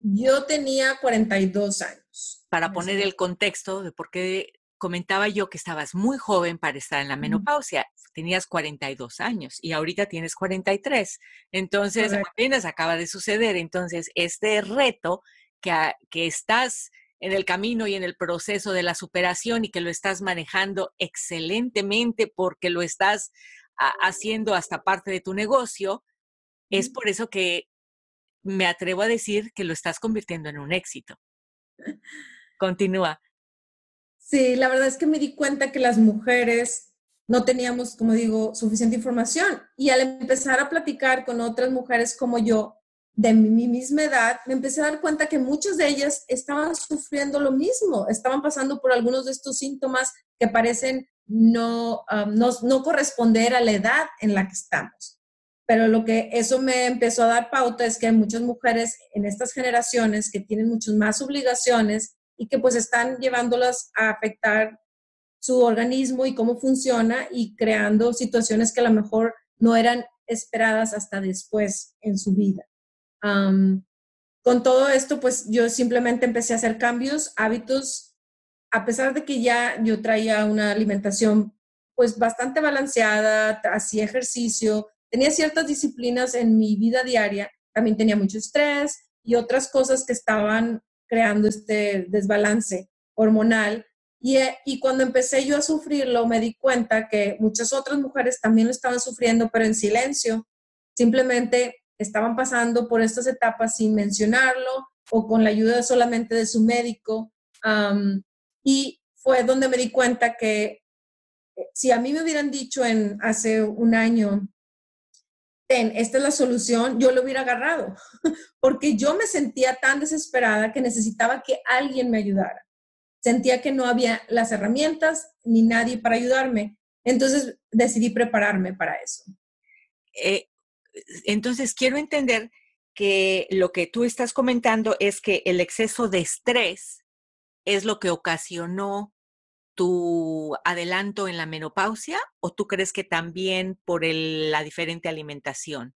Yo tenía 42 años. Para poner el contexto de por qué comentaba yo que estabas muy joven para estar en la menopausia. Tenías 42 años y ahorita tienes 43. Entonces, apenas acaba de suceder. Entonces, este reto que, que estás en el camino y en el proceso de la superación y que lo estás manejando excelentemente porque lo estás haciendo hasta parte de tu negocio, es por eso que me atrevo a decir que lo estás convirtiendo en un éxito. Continúa. Sí, la verdad es que me di cuenta que las mujeres no teníamos, como digo, suficiente información. Y al empezar a platicar con otras mujeres como yo, de mi misma edad, me empecé a dar cuenta que muchas de ellas estaban sufriendo lo mismo, estaban pasando por algunos de estos síntomas que parecen no, no, no corresponder a la edad en la que estamos pero lo que eso me empezó a dar pauta es que hay muchas mujeres en estas generaciones que tienen muchas más obligaciones y que pues están llevándolas a afectar su organismo y cómo funciona y creando situaciones que a lo mejor no eran esperadas hasta después en su vida. Con todo esto, pues yo simplemente empecé a hacer cambios, hábitos, a pesar de que ya yo traía una alimentación pues bastante balanceada, hacía ejercicio, tenía ciertas disciplinas en mi vida diaria, también tenía mucho estrés y otras cosas que estaban creando este desbalance hormonal. Y, eh, y, cuando empecé yo a sufrirlo, me di cuenta que muchas otras mujeres también lo estaban sufriendo, pero en silencio. Simplemente estaban pasando por estas etapas sin mencionarlo o con la ayuda solamente de su médico. y fue donde me di cuenta que eh, si a mí me hubieran dicho en hace un año, ten, esta es la solución, yo lo hubiera agarrado, [laughs] porque yo me sentía tan desesperada que necesitaba que alguien me ayudara. Sentía que no había las herramientas ni nadie para ayudarme. Entonces decidí prepararme para eso. Eh, entonces, quiero entender que lo que tú estás comentando es que el exceso de estrés es lo que ocasionó tu adelanto en la menopausia o tú crees que también por la diferente alimentación?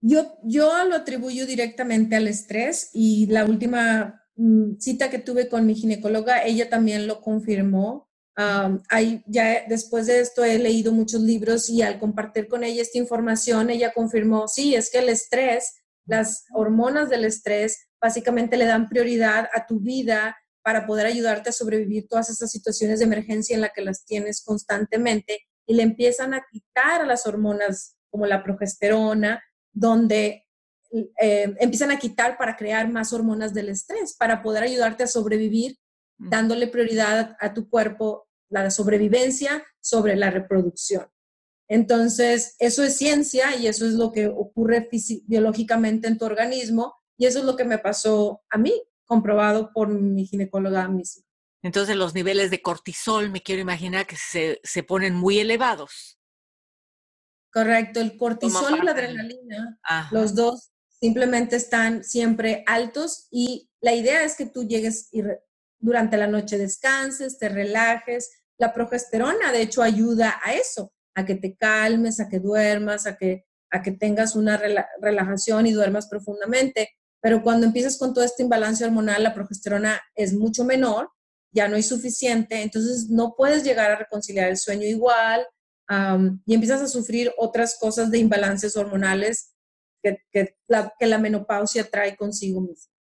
Yo, yo lo atribuyo directamente al estrés y la última mm, cita que tuve con mi ginecóloga, ella también lo confirmó ya después de esto he leído muchos libros y al compartir con ella esta información, ella confirmó, sí, es que el estrés, las hormonas del estrés, básicamente le dan prioridad a tu vida para poder ayudarte a sobrevivir todas esas situaciones de emergencia en las que las tienes constantemente y le empiezan a quitar a las hormonas como la progesterona, donde eh, empiezan a quitar para crear más hormonas del estrés, para poder ayudarte a sobrevivir dándole prioridad a tu cuerpo la sobrevivencia sobre la reproducción. Entonces, eso es ciencia y eso es lo que ocurre biológicamente en tu organismo y eso es lo que me pasó a mí, comprobado por mi ginecóloga misma. Entonces, los niveles de cortisol, me quiero imaginar que se, se ponen muy elevados. Correcto, el cortisol y la adrenalina, los dos simplemente están siempre altos y la idea es que tú llegues y durante la noche descanses, te relajes. La progesterona, de hecho, ayuda a eso, a que te calmes, a que duermas, a que, a que tengas una relajación y duermas profundamente. Pero cuando empiezas con todo este imbalance hormonal, la progesterona es mucho menor, ya no es suficiente, entonces no puedes llegar a reconciliar el sueño igual y empiezas a sufrir otras cosas de imbalances hormonales que, la, que la menopausia trae consigo misma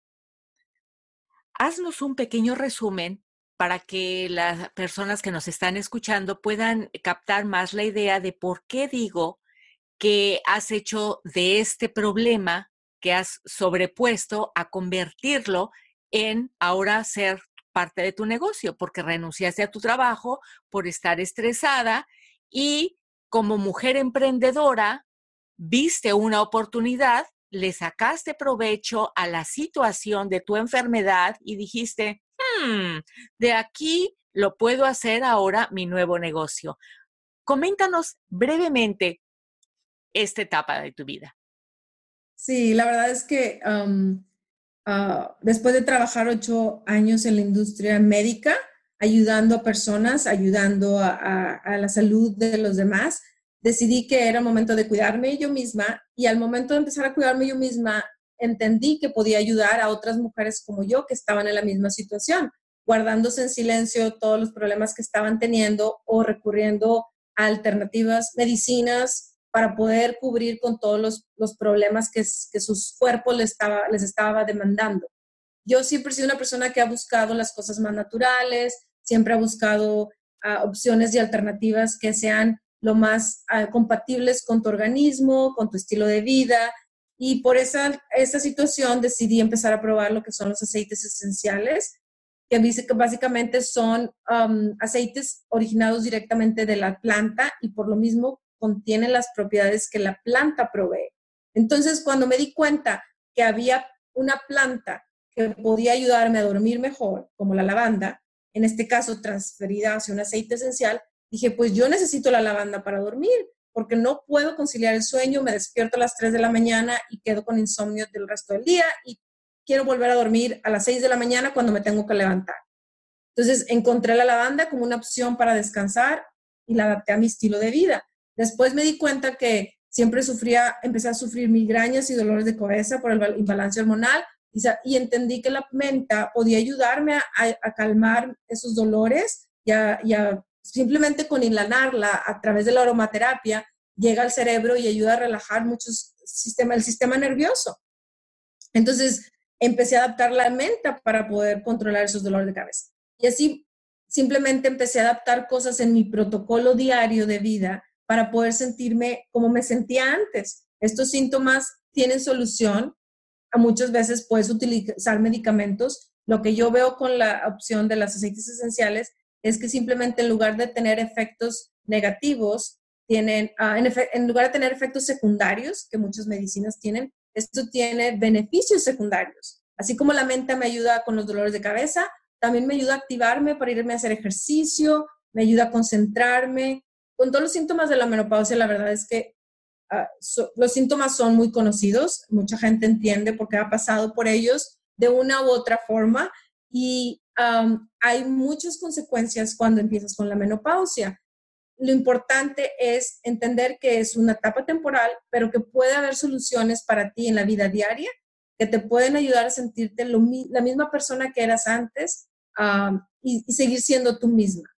haznos un pequeño resumen para que las personas que nos están escuchando puedan captar más la idea de por qué digo que has hecho de este problema que has sobrepuesto a convertirlo en ahora ser parte de tu negocio, porque renunciaste a tu trabajo por estar estresada y como mujer emprendedora viste una oportunidad le sacaste provecho a la situación de tu enfermedad y dijiste, hmm, de aquí lo puedo hacer ahora mi nuevo negocio. Coméntanos brevemente esta etapa de tu vida. Sí, la verdad es que ah, después de trabajar ocho años en la industria médica, ayudando a personas, ayudando a la salud de los demás, decidí que era momento de cuidarme yo misma y al momento de empezar a cuidarme yo misma, entendí que podía ayudar a otras mujeres como yo que estaban en la misma situación, guardándose en silencio todos los problemas que estaban teniendo o recurriendo a alternativas, medicinas, para poder cubrir con todos los, problemas que, que, sus cuerpos les estaba, les estaba demandando. Yo siempre he sido una persona que ha buscado las cosas más naturales, siempre ha buscado ah, opciones y alternativas que sean lo más ah, compatibles con tu organismo, con tu estilo de vida. Y por esa, esa situación decidí empezar a probar lo que son los aceites esenciales, que básicamente son aceites originados directamente de la planta y por lo mismo contienen las propiedades que la planta provee. Entonces, cuando me di cuenta que había una planta que podía ayudarme a dormir mejor, como la lavanda, en este caso transferida hacia un aceite esencial, dije, pues yo necesito la lavanda para dormir, porque no puedo conciliar el sueño, me despierto a las 3 de la mañana y quedo con insomnio del resto del día y quiero volver a dormir a las 6 de la mañana cuando me tengo que levantar. Entonces encontré la lavanda como una opción para descansar y la adapté a mi estilo de vida. Después me di cuenta que siempre sufría, empecé a sufrir migrañas y dolores de cabeza por el imbalance hormonal y, entendí que la menta podía ayudarme a, calmar esos dolores y a, simplemente con inhalarla a través de la aromaterapia llega al cerebro y ayuda a relajar mucho sistema, el sistema nervioso. Entonces empecé a adaptar la menta para poder controlar esos dolores de cabeza. Y así simplemente empecé a adaptar cosas en mi protocolo diario de vida para poder sentirme como me sentía antes. Estos síntomas tienen solución. A muchas veces puedes utilizar medicamentos. Lo que yo veo con la opción de las aceites esenciales es que simplemente en lugar de tener efectos negativos, tienen, ah, en, lugar de tener efectos secundarios, que muchas medicinas tienen, esto tiene beneficios secundarios. Así como la mente me ayuda con los dolores de cabeza, también me ayuda a activarme para irme a hacer ejercicio, me ayuda a concentrarme, con todos los síntomas de la menopausia, la verdad es que ah, los síntomas son muy conocidos, mucha gente entiende porque ha pasado por ellos de una u otra forma y hay muchas consecuencias cuando empiezas con la menopausia. Lo importante es entender que es una etapa temporal, pero que puede haber soluciones para ti en la vida diaria que te pueden ayudar a sentirte la misma persona que eras antes y, seguir siendo tú misma.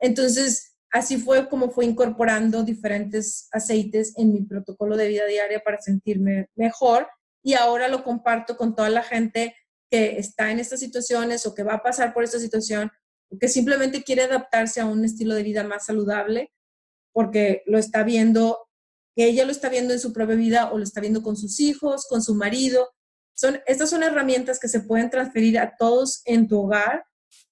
entonces, así fue como fue incorporando diferentes aceites en mi protocolo de vida diaria para sentirme mejor y ahora lo comparto con toda la gente que está en estas situaciones o que va a pasar por esta situación o que simplemente quiere adaptarse a un estilo de vida más saludable porque lo está viendo, ella lo está viendo en su propia vida o lo está viendo con sus hijos, con su marido. Son, estas son herramientas que se pueden transferir a todos en tu hogar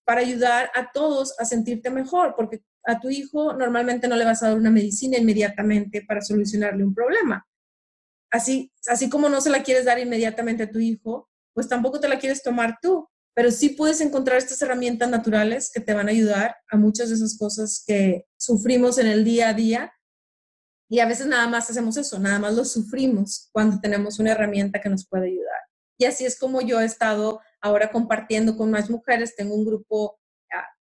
para ayudar a todos a sentirte mejor, porque a tu hijo normalmente no le vas a dar una medicina inmediatamente para solucionarle un problema. Así, así como no se la quieres dar inmediatamente a tu hijo, pues tampoco te la quieres tomar tú, pero sí puedes encontrar estas herramientas naturales que te van a ayudar a muchas de esas cosas que sufrimos en el día a día. Y a veces nada más hacemos eso, nada más lo sufrimos cuando tenemos una herramienta que nos puede ayudar. Y así es como yo he estado ahora compartiendo con más mujeres. Tengo un grupo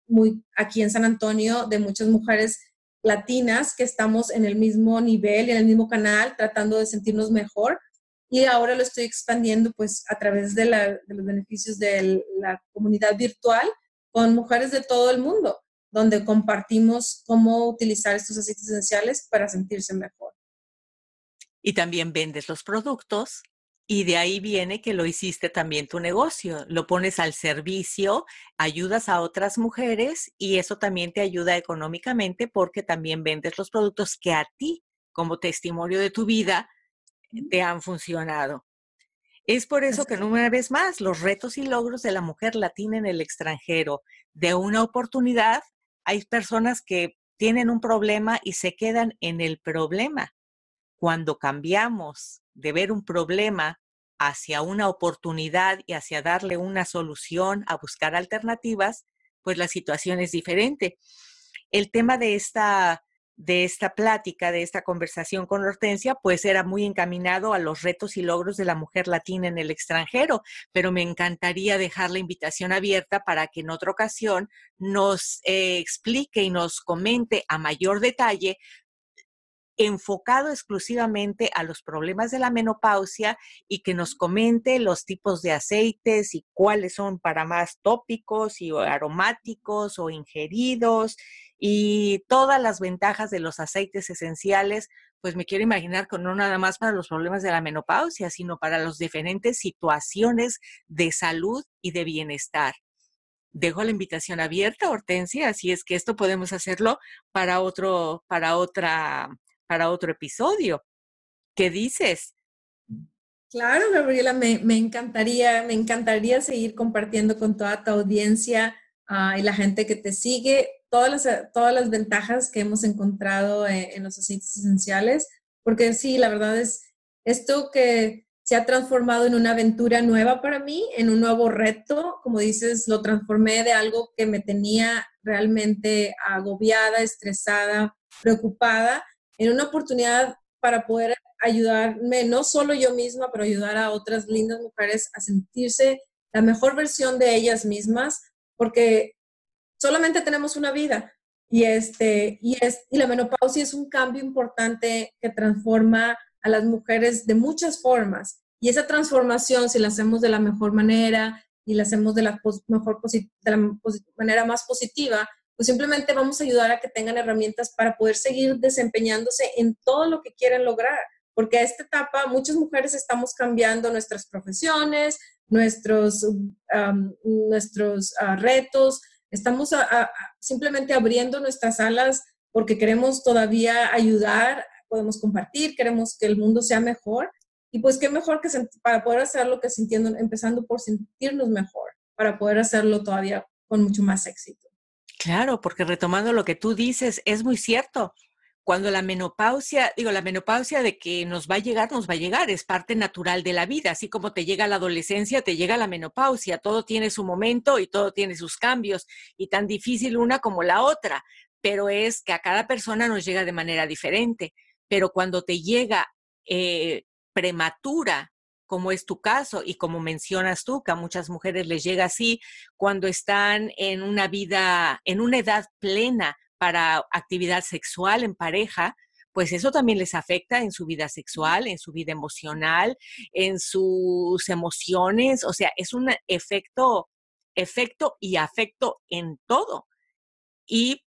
muy aquí en San Antonio de muchas mujeres latinas que estamos en el mismo nivel en el mismo canal tratando de sentirnos mejor y ahora lo estoy expandiendo pues a través de, los beneficios de la comunidad virtual con mujeres de todo el mundo donde compartimos cómo utilizar estos aceites esenciales para sentirse mejor. Y también vendes los productos y de ahí viene que lo hiciste también tu negocio, lo pones al servicio, ayudas a otras mujeres y eso también te ayuda económicamente porque también vendes los productos que a ti, como testimonio de tu vida, te han funcionado. Es por eso que una vez más, los retos y logros de la mujer latina en el extranjero, de una oportunidad, hay personas que tienen un problema y se quedan en el problema. Cuando cambiamos de ver un problema hacia una oportunidad y hacia darle una solución, a buscar alternativas, pues la situación es diferente. El tema de esta, de esta plática, de esta conversación con Hortensia, pues era muy encaminado a los retos y logros de la mujer latina en el extranjero, pero me encantaría dejar la invitación abierta para que en otra ocasión nos eh, explique y nos comente a mayor detalle enfocado exclusivamente a los problemas de la menopausia y que nos comente los tipos de aceites y cuáles son para más tópicos y aromáticos o ingeridos y todas las ventajas de los aceites esenciales, pues me quiero imaginar que no nada más para los problemas de la menopausia, sino para las diferentes situaciones de salud y de bienestar. Dejo la invitación abierta, Hortensia, así es que esto podemos hacerlo para otro, para otra para otro episodio. ¿Qué dices? Claro, Gabriela, me, encantaría, me encantaría seguir compartiendo con toda tu audiencia ah, y la gente que te sigue todas las, todas las ventajas que hemos encontrado en, en, los aceites esenciales, porque sí, la verdad es esto que se ha transformado en una aventura nueva para mí, en un nuevo reto, como dices, lo transformé de algo que me tenía realmente agobiada, estresada, preocupada, en una oportunidad para poder ayudarme, no solo yo misma, pero ayudar a otras lindas mujeres a sentirse la mejor versión de ellas mismas, porque solamente tenemos una vida Y, este, y, es, y la menopausia es un cambio importante que transforma a las mujeres de muchas formas. Y esa transformación, si la hacemos de la mejor manera y la hacemos de la, mejor de la manera más positiva, pues simplemente vamos a ayudar a que tengan herramientas para poder seguir desempeñándose en todo lo que quieren lograr. Porque a esta etapa muchas mujeres estamos cambiando nuestras profesiones, nuestros, nuestros ah, retos, estamos simplemente abriendo nuestras alas porque queremos todavía ayudar, podemos compartir, queremos que el mundo sea mejor. Y pues qué mejor que para poder hacerlo que sintiendo, empezando por sentirnos mejor, para poder hacerlo todavía con mucho más éxito. Claro, porque retomando lo que tú dices, es muy cierto. Cuando la menopausia, digo, la menopausia de que nos va a llegar, nos va a llegar, es parte natural de la vida, así como te llega la adolescencia, te llega la menopausia, todo tiene su momento y todo tiene sus cambios, y tan difícil una como la otra, pero es que a cada persona nos llega de manera diferente, pero cuando te llega eh, prematura, como es tu caso y como mencionas tú, que a muchas mujeres les llega así cuando están en una vida, en una edad plena para actividad sexual en pareja, pues eso también les afecta en su vida sexual, en su vida emocional, en sus emociones, o sea, es un efecto, efecto y afecto en todo. Y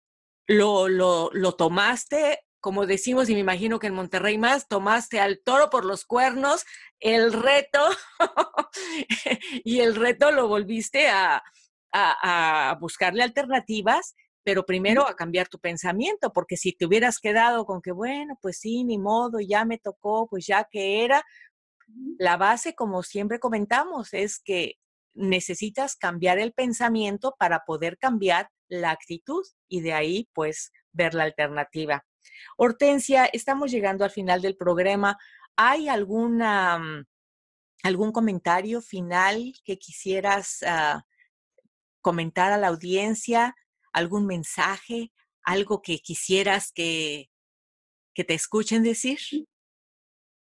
lo, lo, lo tomaste como decimos, y me imagino que en Monterrey más, tomaste al toro por los cuernos, el reto, [laughs] y el reto lo volviste a, a, buscarle alternativas, pero primero a cambiar tu pensamiento, porque si te hubieras quedado con que, bueno, pues sí, ni modo, ya me tocó, pues ya que era, la base, como siempre comentamos, es que necesitas cambiar el pensamiento para poder cambiar la actitud y de ahí, pues, ver la alternativa. Hortensia, estamos llegando al final del programa. ¿Hay alguna, mm, algún comentario final que quisieras ah, comentar a la audiencia? ¿Algún mensaje? ¿Algo que quisieras que, que te escuchen decir?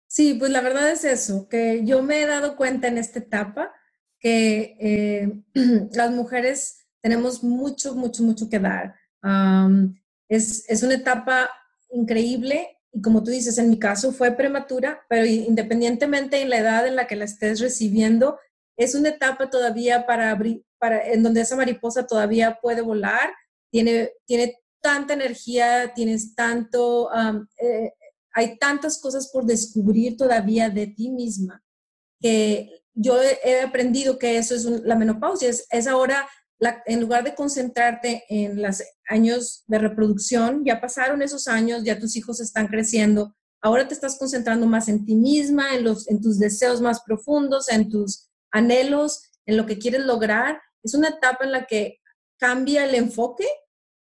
Sí, pues la verdad es eso, que yo me he dado cuenta en esta etapa que eh, [clears throat] las mujeres tenemos mucho, mucho, mucho que dar. es, es, una etapa increíble y como tú dices, en mi caso fue prematura, pero independientemente en la edad en la que la estés recibiendo, es una etapa todavía para abrir, para, en donde esa mariposa todavía puede volar, tiene, tiene tanta energía, tienes tanto, eh, hay tantas cosas por descubrir todavía de ti misma, que yo he, aprendido que eso es la menopausia, es ahora en lugar de concentrarte en los años de reproducción, ya pasaron esos años, ya tus hijos están creciendo, ahora te estás concentrando más en ti misma, en, los, en tus deseos más profundos, en tus anhelos, en lo que quieres lograr. Es una etapa en la que cambia el enfoque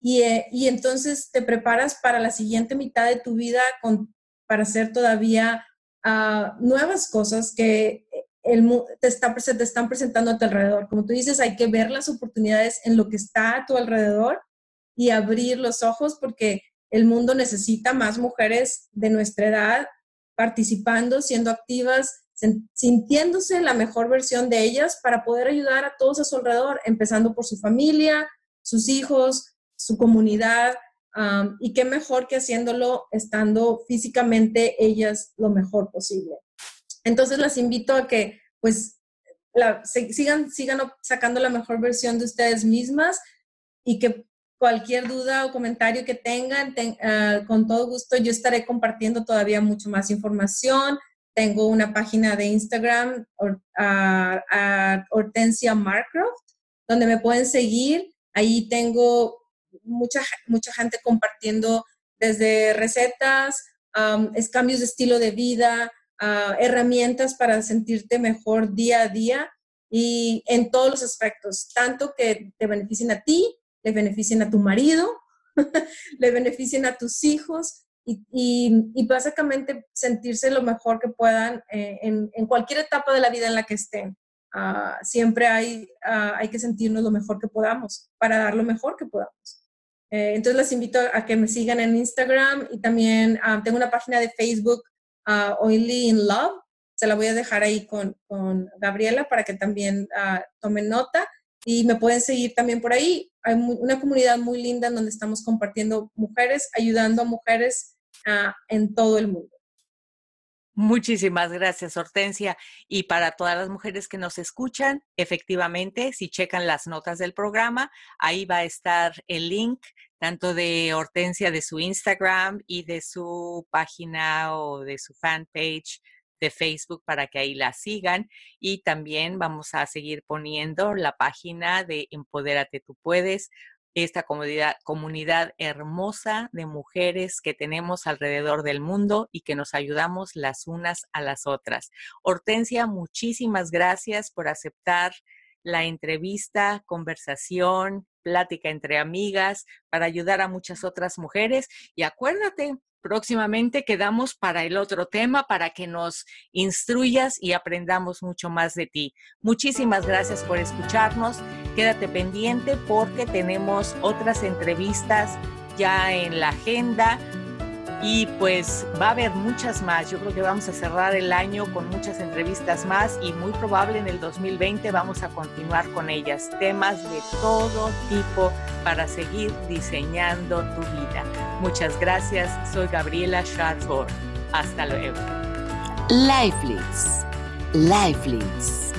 y, eh, y entonces te preparas para la siguiente mitad de tu vida con, para hacer todavía uh, nuevas cosas que el, te, está, te están presentando a tu alrededor. Como tú dices, hay que ver las oportunidades en lo que está a tu alrededor y abrir los ojos porque el mundo necesita más mujeres de nuestra edad participando, siendo activas, sintiéndose la mejor versión de ellas para poder ayudar a todos a su alrededor, empezando por su familia, sus hijos, su comunidad, y qué mejor que haciéndolo estando físicamente ellas lo mejor posible. Entonces las invito a que pues sigan, sigan sacando la mejor versión de ustedes mismas y que cualquier duda o comentario que tengan, ah, con todo gusto yo estaré compartiendo todavía mucho más información. Tengo una página de Instagram, uh, Hortensia Marcroft, donde me pueden seguir. Ahí tengo mucha, mucha gente compartiendo desde recetas, es cambios de estilo de vida, herramientas para sentirte mejor día a día y en todos los aspectos, tanto que te beneficien a ti, le beneficien a tu marido, [laughs] le beneficien a tus hijos y, básicamente sentirse lo mejor que puedan eh, en, cualquier etapa de la vida en la que estén. Ah, siempre hay, ah, hay que sentirnos lo mejor que podamos para dar lo mejor que podamos. Eh, entonces les invito a que me sigan en Instagram y también tengo una página de Facebook uh, Oily in Love. Se la voy a dejar ahí con, con Gabriela para que también tomen nota. Y me pueden seguir también por ahí. Hay una comunidad muy linda en donde estamos compartiendo mujeres, ayudando a mujeres ah, en todo el mundo. Muchísimas gracias, Hortensia. Y para todas las mujeres que nos escuchan, efectivamente, si checan las notas del programa, ahí va a estar el link tanto de Hortensia de su Instagram y de su página o de su fanpage de Facebook para que ahí la sigan. Y también vamos a seguir poniendo la página de Empodérate Tú Puedes, esta comunidad, comunidad hermosa de mujeres que tenemos alrededor del mundo y que nos ayudamos las unas a las otras. Hortensia, muchísimas gracias por aceptar la entrevista, conversación, plática entre amigas para ayudar a muchas otras mujeres. Y acuérdate, próximamente quedamos para el otro tema, para que nos instruyas y aprendamos mucho más de ti. Muchísimas gracias por escucharnos. Quédate pendiente porque tenemos otras entrevistas ya en la agenda y pues va a haber muchas más. Yo creo que vamos a cerrar el año con muchas entrevistas más y muy probable en el 2020 vamos a continuar con ellas. Temas de todo tipo para seguir diseñando tu vida. Muchas gracias. Soy Gabriela Sharford. Hasta luego. Lifelix. Lifelix